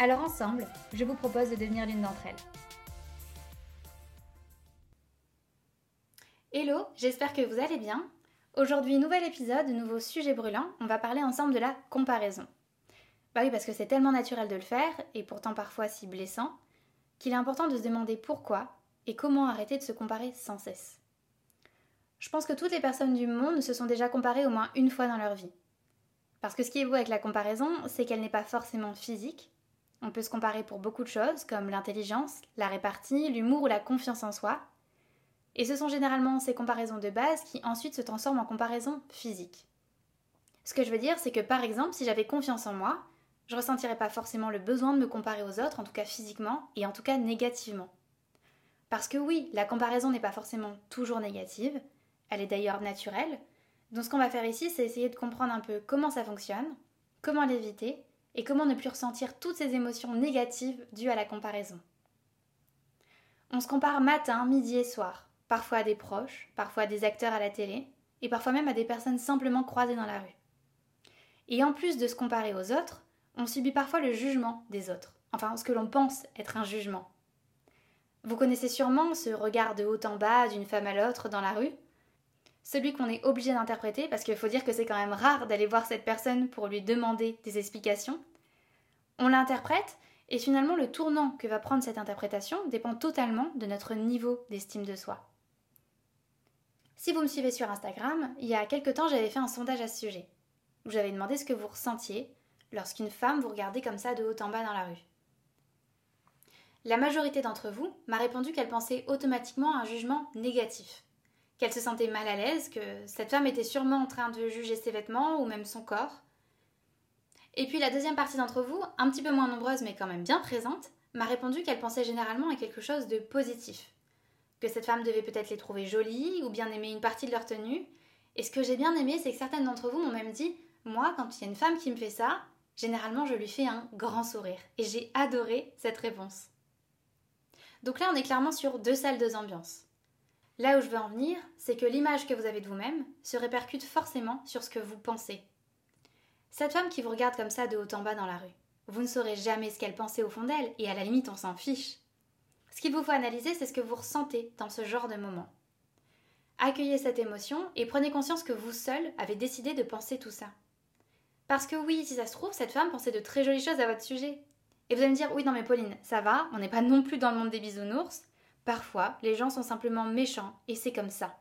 Alors ensemble, je vous propose de devenir l'une d'entre elles. Hello, j'espère que vous allez bien. Aujourd'hui, nouvel épisode, nouveau sujet brûlant, on va parler ensemble de la comparaison. Bah oui, parce que c'est tellement naturel de le faire, et pourtant parfois si blessant, qu'il est important de se demander pourquoi et comment arrêter de se comparer sans cesse. Je pense que toutes les personnes du monde se sont déjà comparées au moins une fois dans leur vie. Parce que ce qui est beau avec la comparaison, c'est qu'elle n'est pas forcément physique, on peut se comparer pour beaucoup de choses, comme l'intelligence, la répartie, l'humour ou la confiance en soi. Et ce sont généralement ces comparaisons de base qui ensuite se transforment en comparaisons physiques. Ce que je veux dire, c'est que par exemple, si j'avais confiance en moi, je ne ressentirais pas forcément le besoin de me comparer aux autres, en tout cas physiquement, et en tout cas négativement. Parce que oui, la comparaison n'est pas forcément toujours négative, elle est d'ailleurs naturelle. Donc ce qu'on va faire ici, c'est essayer de comprendre un peu comment ça fonctionne, comment l'éviter, et comment ne plus ressentir toutes ces émotions négatives dues à la comparaison? On se compare matin, midi et soir, parfois à des proches, parfois à des acteurs à la télé, et parfois même à des personnes simplement croisées dans la rue. Et en plus de se comparer aux autres, on subit parfois le jugement des autres, enfin ce que l'on pense être un jugement. Vous connaissez sûrement ce regard de haut en bas d'une femme à l'autre dans la rue, celui qu'on est obligé d'interpréter, parce qu'il faut dire que c'est quand même rare d'aller voir cette personne pour lui demander des explications. On l'interprète, et finalement le tournant que va prendre cette interprétation dépend totalement de notre niveau d'estime de soi. Si vous me suivez sur Instagram, il y a quelque temps j'avais fait un sondage à ce sujet, où j'avais demandé ce que vous ressentiez lorsqu'une femme vous regardait comme ça de haut en bas dans la rue. La majorité d'entre vous m'a répondu qu'elle pensait automatiquement à un jugement négatif qu'elle se sentait mal à l'aise, que cette femme était sûrement en train de juger ses vêtements ou même son corps. Et puis la deuxième partie d'entre vous, un petit peu moins nombreuse mais quand même bien présente, m'a répondu qu'elle pensait généralement à quelque chose de positif. Que cette femme devait peut-être les trouver jolies ou bien aimer une partie de leur tenue. Et ce que j'ai bien aimé, c'est que certaines d'entre vous m'ont même dit Moi, quand il y a une femme qui me fait ça, généralement je lui fais un grand sourire. Et j'ai adoré cette réponse. Donc là, on est clairement sur deux salles, deux ambiances. Là où je veux en venir, c'est que l'image que vous avez de vous-même se répercute forcément sur ce que vous pensez. Cette femme qui vous regarde comme ça de haut en bas dans la rue, vous ne saurez jamais ce qu'elle pensait au fond d'elle, et à la limite on s'en fiche. Ce qu'il vous faut analyser, c'est ce que vous ressentez dans ce genre de moment. Accueillez cette émotion et prenez conscience que vous seul avez décidé de penser tout ça. Parce que oui, si ça se trouve, cette femme pensait de très jolies choses à votre sujet. Et vous allez me dire, oui, non mais Pauline, ça va, on n'est pas non plus dans le monde des bisounours, Parfois, les gens sont simplement méchants et c'est comme ça.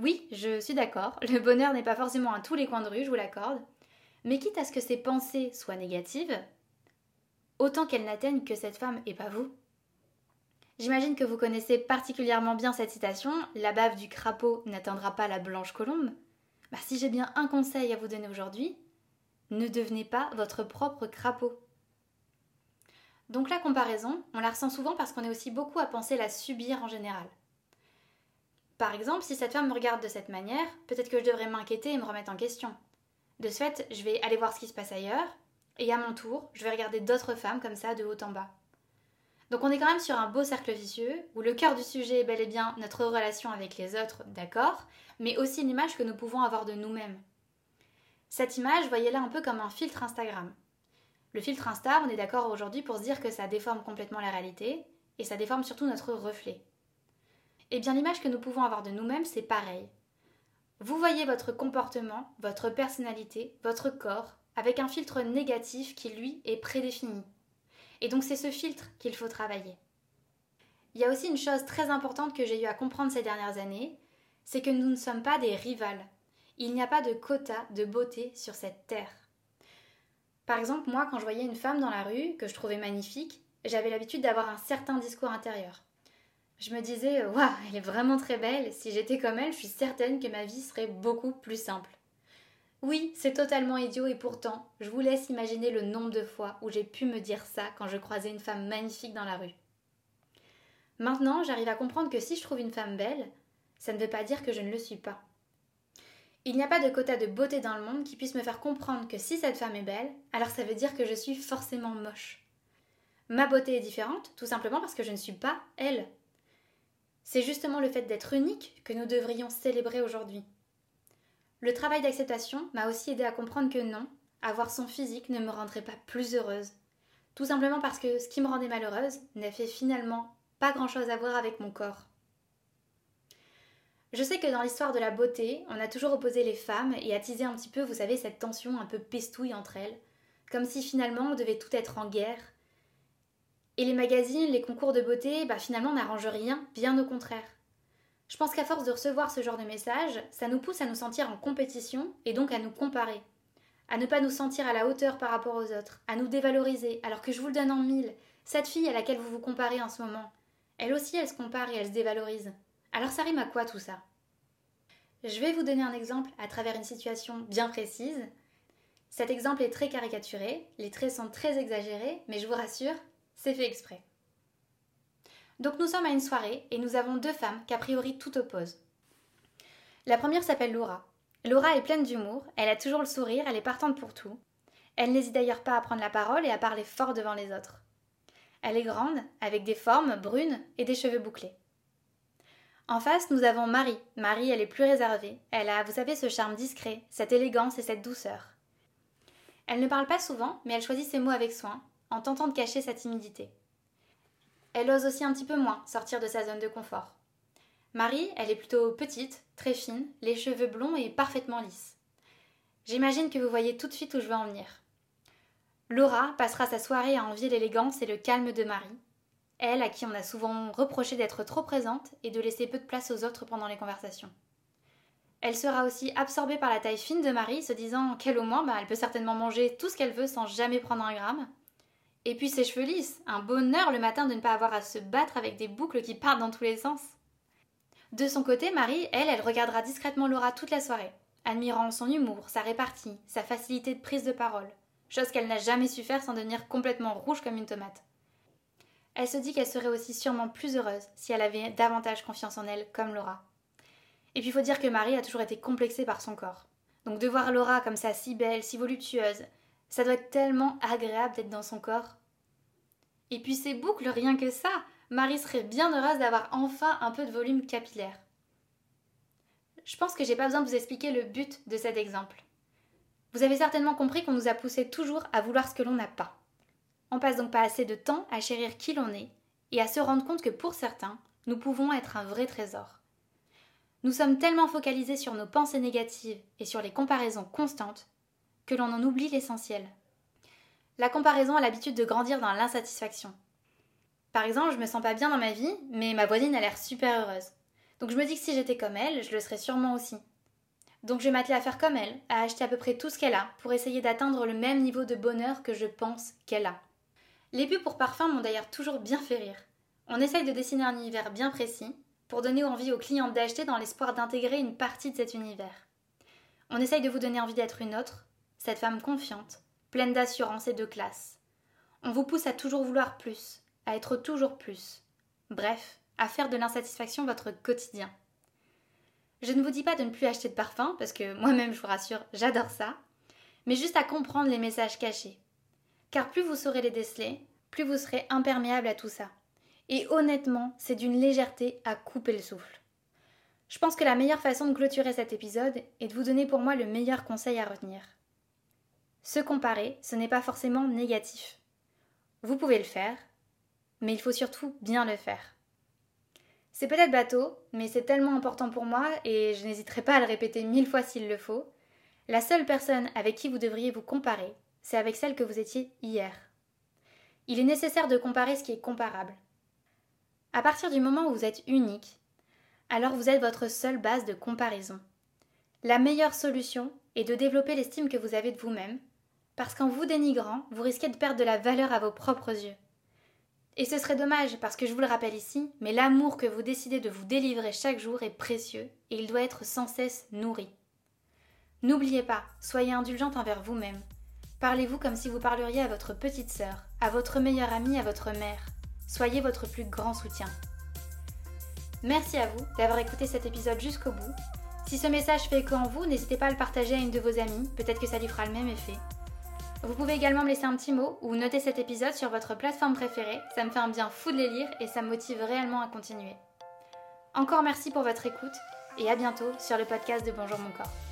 Oui, je suis d'accord, le bonheur n'est pas forcément à tous les coins de rue, je vous l'accorde, mais quitte à ce que ces pensées soient négatives, autant qu'elles n'atteignent que cette femme et pas vous. J'imagine que vous connaissez particulièrement bien cette citation La bave du crapaud n'atteindra pas la blanche colombe. Bah, si j'ai bien un conseil à vous donner aujourd'hui, ne devenez pas votre propre crapaud. Donc la comparaison, on la ressent souvent parce qu'on est aussi beaucoup à penser la subir en général. Par exemple, si cette femme me regarde de cette manière, peut-être que je devrais m'inquiéter et me remettre en question. De ce fait, je vais aller voir ce qui se passe ailleurs, et à mon tour, je vais regarder d'autres femmes comme ça de haut en bas. Donc on est quand même sur un beau cercle vicieux, où le cœur du sujet est bel et bien notre relation avec les autres, d'accord, mais aussi l'image que nous pouvons avoir de nous-mêmes. Cette image, voyez-la un peu comme un filtre Instagram. Le filtre Insta, on est d'accord aujourd'hui pour se dire que ça déforme complètement la réalité et ça déforme surtout notre reflet. Eh bien, l'image que nous pouvons avoir de nous-mêmes, c'est pareil. Vous voyez votre comportement, votre personnalité, votre corps avec un filtre négatif qui, lui, est prédéfini. Et donc, c'est ce filtre qu'il faut travailler. Il y a aussi une chose très importante que j'ai eu à comprendre ces dernières années, c'est que nous ne sommes pas des rivales. Il n'y a pas de quota de beauté sur cette terre. Par exemple, moi, quand je voyais une femme dans la rue que je trouvais magnifique, j'avais l'habitude d'avoir un certain discours intérieur. Je me disais, waouh, elle est vraiment très belle, si j'étais comme elle, je suis certaine que ma vie serait beaucoup plus simple. Oui, c'est totalement idiot et pourtant, je vous laisse imaginer le nombre de fois où j'ai pu me dire ça quand je croisais une femme magnifique dans la rue. Maintenant, j'arrive à comprendre que si je trouve une femme belle, ça ne veut pas dire que je ne le suis pas. Il n'y a pas de quota de beauté dans le monde qui puisse me faire comprendre que si cette femme est belle, alors ça veut dire que je suis forcément moche. Ma beauté est différente, tout simplement parce que je ne suis pas elle. C'est justement le fait d'être unique que nous devrions célébrer aujourd'hui. Le travail d'acceptation m'a aussi aidé à comprendre que non, avoir son physique ne me rendrait pas plus heureuse. Tout simplement parce que ce qui me rendait malheureuse n'a fait finalement pas grand-chose à voir avec mon corps. Je sais que dans l'histoire de la beauté, on a toujours opposé les femmes et attisé un petit peu, vous savez, cette tension un peu pestouille entre elles, comme si finalement on devait tout être en guerre. Et les magazines, les concours de beauté, bah finalement n'arrangent rien, bien au contraire. Je pense qu'à force de recevoir ce genre de messages, ça nous pousse à nous sentir en compétition et donc à nous comparer, à ne pas nous sentir à la hauteur par rapport aux autres, à nous dévaloriser, alors que je vous le donne en mille. Cette fille à laquelle vous vous comparez en ce moment, elle aussi elle se compare et elle se dévalorise. Alors ça rime à quoi tout ça? Je vais vous donner un exemple à travers une situation bien précise. Cet exemple est très caricaturé, les traits sont très exagérés, mais je vous rassure, c'est fait exprès. Donc nous sommes à une soirée et nous avons deux femmes qu'a priori tout opposent. La première s'appelle Laura. Laura est pleine d'humour, elle a toujours le sourire, elle est partante pour tout. Elle n'hésite d'ailleurs pas à prendre la parole et à parler fort devant les autres. Elle est grande, avec des formes brunes et des cheveux bouclés. En face, nous avons Marie. Marie, elle est plus réservée. Elle a, vous savez, ce charme discret, cette élégance et cette douceur. Elle ne parle pas souvent, mais elle choisit ses mots avec soin, en tentant de cacher sa timidité. Elle ose aussi un petit peu moins sortir de sa zone de confort. Marie, elle est plutôt petite, très fine, les cheveux blonds et parfaitement lisses. J'imagine que vous voyez tout de suite où je veux en venir. Laura passera sa soirée à envier l'élégance et le calme de Marie, elle à qui on a souvent reproché d'être trop présente et de laisser peu de place aux autres pendant les conversations. Elle sera aussi absorbée par la taille fine de Marie, se disant qu'elle au moins, bah, elle peut certainement manger tout ce qu'elle veut sans jamais prendre un gramme. Et puis ses cheveux lisses, un bonheur le matin de ne pas avoir à se battre avec des boucles qui partent dans tous les sens. De son côté, Marie, elle, elle regardera discrètement Laura toute la soirée, admirant son humour, sa répartie, sa facilité de prise de parole, chose qu'elle n'a jamais su faire sans devenir complètement rouge comme une tomate elle se dit qu'elle serait aussi sûrement plus heureuse si elle avait davantage confiance en elle, comme Laura. Et puis il faut dire que Marie a toujours été complexée par son corps. Donc de voir Laura comme ça si belle, si voluptueuse, ça doit être tellement agréable d'être dans son corps. Et puis ses boucles, rien que ça, Marie serait bien heureuse d'avoir enfin un peu de volume capillaire. Je pense que j'ai pas besoin de vous expliquer le but de cet exemple. Vous avez certainement compris qu'on nous a poussé toujours à vouloir ce que l'on n'a pas. On passe donc pas assez de temps à chérir qui l'on est et à se rendre compte que pour certains, nous pouvons être un vrai trésor. Nous sommes tellement focalisés sur nos pensées négatives et sur les comparaisons constantes que l'on en oublie l'essentiel. La comparaison a l'habitude de grandir dans l'insatisfaction. Par exemple, je me sens pas bien dans ma vie, mais ma voisine a l'air super heureuse. Donc je me dis que si j'étais comme elle, je le serais sûrement aussi. Donc je vais m'atteler à faire comme elle, à acheter à peu près tout ce qu'elle a pour essayer d'atteindre le même niveau de bonheur que je pense qu'elle a. Les pubs pour parfums m'ont d'ailleurs toujours bien fait rire. On essaye de dessiner un univers bien précis pour donner envie aux clients d'acheter dans l'espoir d'intégrer une partie de cet univers. On essaye de vous donner envie d'être une autre, cette femme confiante, pleine d'assurance et de classe. On vous pousse à toujours vouloir plus, à être toujours plus. Bref, à faire de l'insatisfaction votre quotidien. Je ne vous dis pas de ne plus acheter de parfum, parce que moi-même, je vous rassure, j'adore ça, mais juste à comprendre les messages cachés, car plus vous saurez les déceler, plus vous serez imperméable à tout ça. Et honnêtement, c'est d'une légèreté à couper le souffle. Je pense que la meilleure façon de clôturer cet épisode est de vous donner pour moi le meilleur conseil à retenir. Se comparer, ce n'est pas forcément négatif. Vous pouvez le faire, mais il faut surtout bien le faire. C'est peut-être bateau, mais c'est tellement important pour moi et je n'hésiterai pas à le répéter mille fois s'il le faut. La seule personne avec qui vous devriez vous comparer, c'est avec celle que vous étiez hier. Il est nécessaire de comparer ce qui est comparable. À partir du moment où vous êtes unique, alors vous êtes votre seule base de comparaison. La meilleure solution est de développer l'estime que vous avez de vous-même, parce qu'en vous dénigrant, vous risquez de perdre de la valeur à vos propres yeux. Et ce serait dommage, parce que je vous le rappelle ici, mais l'amour que vous décidez de vous délivrer chaque jour est précieux, et il doit être sans cesse nourri. N'oubliez pas, soyez indulgente envers vous-même, Parlez-vous comme si vous parleriez à votre petite sœur, à votre meilleure amie, à votre mère. Soyez votre plus grand soutien. Merci à vous d'avoir écouté cet épisode jusqu'au bout. Si ce message fait écho en vous, n'hésitez pas à le partager à une de vos amies, peut-être que ça lui fera le même effet. Vous pouvez également me laisser un petit mot ou noter cet épisode sur votre plateforme préférée, ça me fait un bien fou de les lire et ça me motive réellement à continuer. Encore merci pour votre écoute et à bientôt sur le podcast de Bonjour mon corps.